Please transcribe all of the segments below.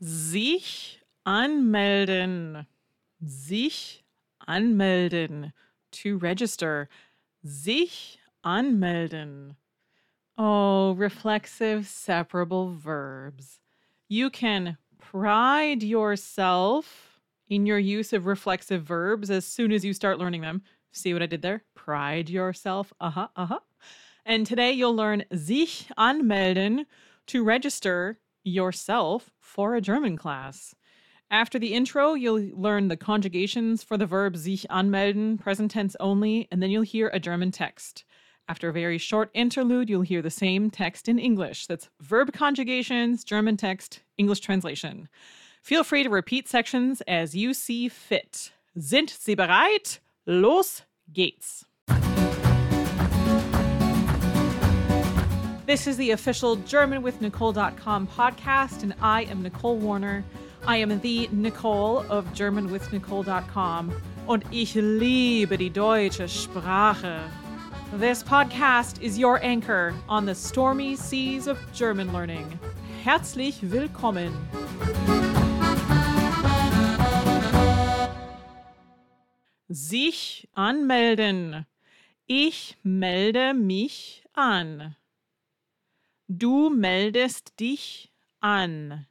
Sich anmelden. Sich anmelden. To register. Sich anmelden. Oh, reflexive separable verbs. You can pride yourself in your use of reflexive verbs as soon as you start learning them. See what I did there? Pride yourself. Uh huh, uh huh. And today you'll learn sich anmelden to register yourself for a German class. After the intro, you'll learn the conjugations for the verb sich anmelden, present tense only, and then you'll hear a German text. After a very short interlude, you'll hear the same text in English. That's verb conjugations, German text, English translation. Feel free to repeat sections as you see fit. Sind Sie bereit? Los geht's. This is the official GermanWithNicole.com podcast, and I am Nicole Warner. I am the Nicole of GermanWithNicole.com, und ich liebe die deutsche Sprache. This podcast is your anchor on the stormy seas of German learning. Herzlich willkommen. Sich anmelden. Ich melde mich an. Du meldest dich an.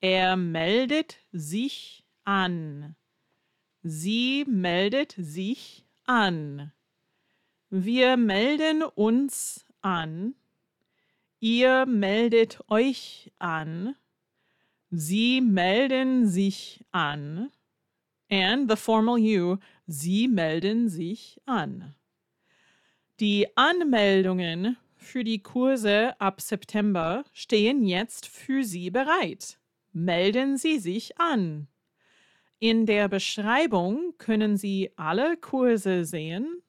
Er meldet sich an. Sie meldet sich an. Wir melden uns an. Ihr meldet euch an. Sie melden sich an. And the formal you, Sie melden sich an. Die Anmeldungen für die Kurse ab September stehen jetzt für Sie bereit. Melden Sie sich an. In der Beschreibung können Sie alle Kurse sehen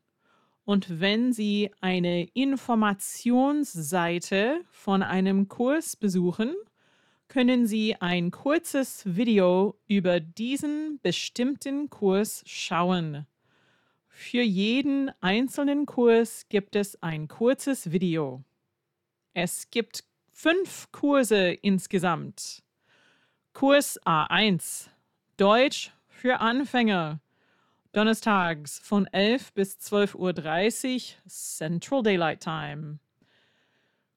und wenn Sie eine Informationsseite von einem Kurs besuchen, können Sie ein kurzes Video über diesen bestimmten Kurs schauen. Für jeden einzelnen Kurs gibt es ein kurzes Video. Es gibt fünf Kurse insgesamt. Kurs A1 Deutsch für Anfänger Donnerstags von 11 bis 12.30 Uhr Central Daylight Time.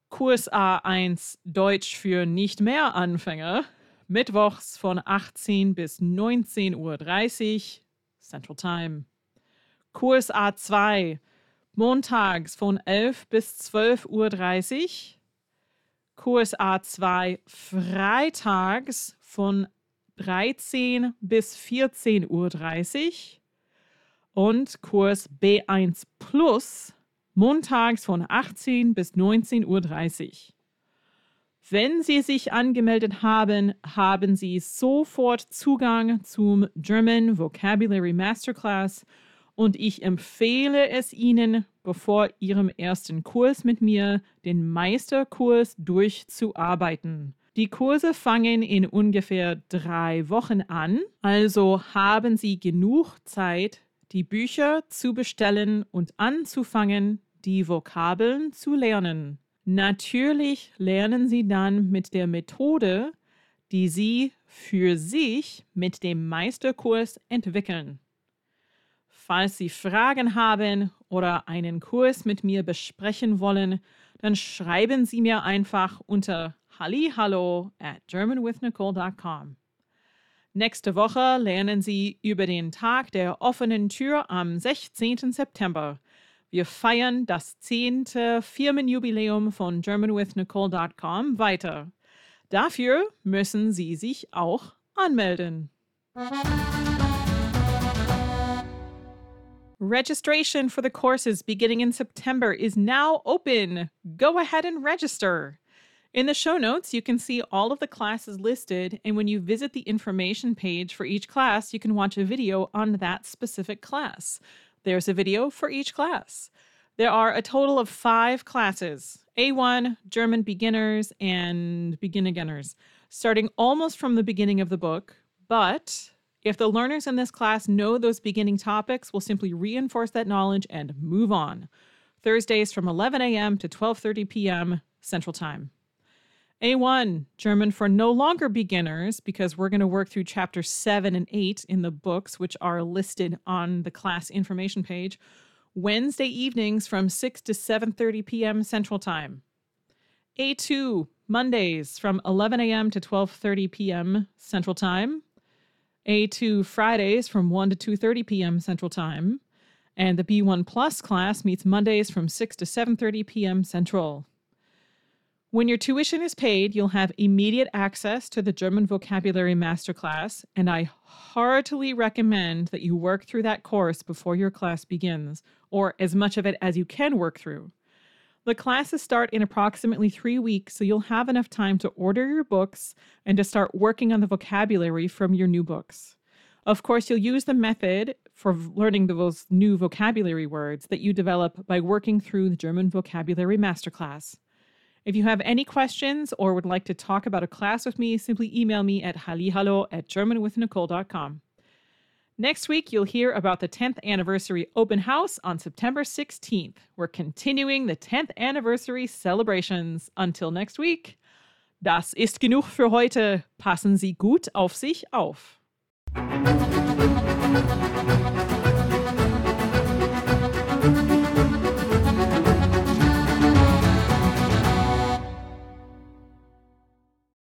Kurs A1 Deutsch für nicht mehr Anfänger. Mittwochs von 18 bis 19.30 Uhr Central Time. Kurs A2 montags von 11 bis 12.30 Uhr. Kurs A2 freitags von 13 bis 14.30 Uhr und Kurs B1 Plus montags von 18 bis 19.30 Uhr. Wenn Sie sich angemeldet haben, haben Sie sofort Zugang zum German Vocabulary Masterclass und ich empfehle es Ihnen, bevor Ihrem ersten Kurs mit mir den Meisterkurs durchzuarbeiten. Die Kurse fangen in ungefähr drei Wochen an, also haben Sie genug Zeit, die Bücher zu bestellen und anzufangen, die Vokabeln zu lernen. Natürlich lernen Sie dann mit der Methode, die Sie für sich mit dem Meisterkurs entwickeln. Falls Sie Fragen haben oder einen Kurs mit mir besprechen wollen, dann schreiben Sie mir einfach unter hallihallo at germanwithnicole.com. Nächste Woche lernen Sie über den Tag der offenen Tür am 16. September. Wir feiern das 10. Firmenjubiläum von germanwithnicole.com weiter. Dafür müssen Sie sich auch anmelden. Registration for the courses beginning in September is now open. Go ahead and register. In the show notes, you can see all of the classes listed, and when you visit the information page for each class, you can watch a video on that specific class. There's a video for each class. There are a total of five classes A1, German beginners, and begin againers, starting almost from the beginning of the book. But if the learners in this class know those beginning topics, we'll simply reinforce that knowledge and move on. Thursdays from 11 a.m. to 12:30 p.m. Central Time. A1, German for no longer beginners, because we're going to work through chapters 7 and 8 in the books, which are listed on the class information page, Wednesday evenings from 6 to 7:30 p.m. Central Time. A2, Mondays from 11 a.m. to 12:30 p.m. Central Time. A2 Fridays from 1 to 2:30 p.m. Central Time. And the B1 Plus class meets Mondays from 6 to 7:30 p.m. Central. When your tuition is paid, you'll have immediate access to the German Vocabulary Masterclass, and I heartily recommend that you work through that course before your class begins, or as much of it as you can work through. The classes start in approximately three weeks, so you'll have enough time to order your books and to start working on the vocabulary from your new books. Of course, you'll use the method for learning those new vocabulary words that you develop by working through the German Vocabulary Masterclass. If you have any questions or would like to talk about a class with me, simply email me at hallihallo at germanwithnicole.com. Next week, you'll hear about the 10th anniversary open house on September 16th. We're continuing the 10th anniversary celebrations. Until next week, das ist genug für heute. Passen Sie gut auf sich auf.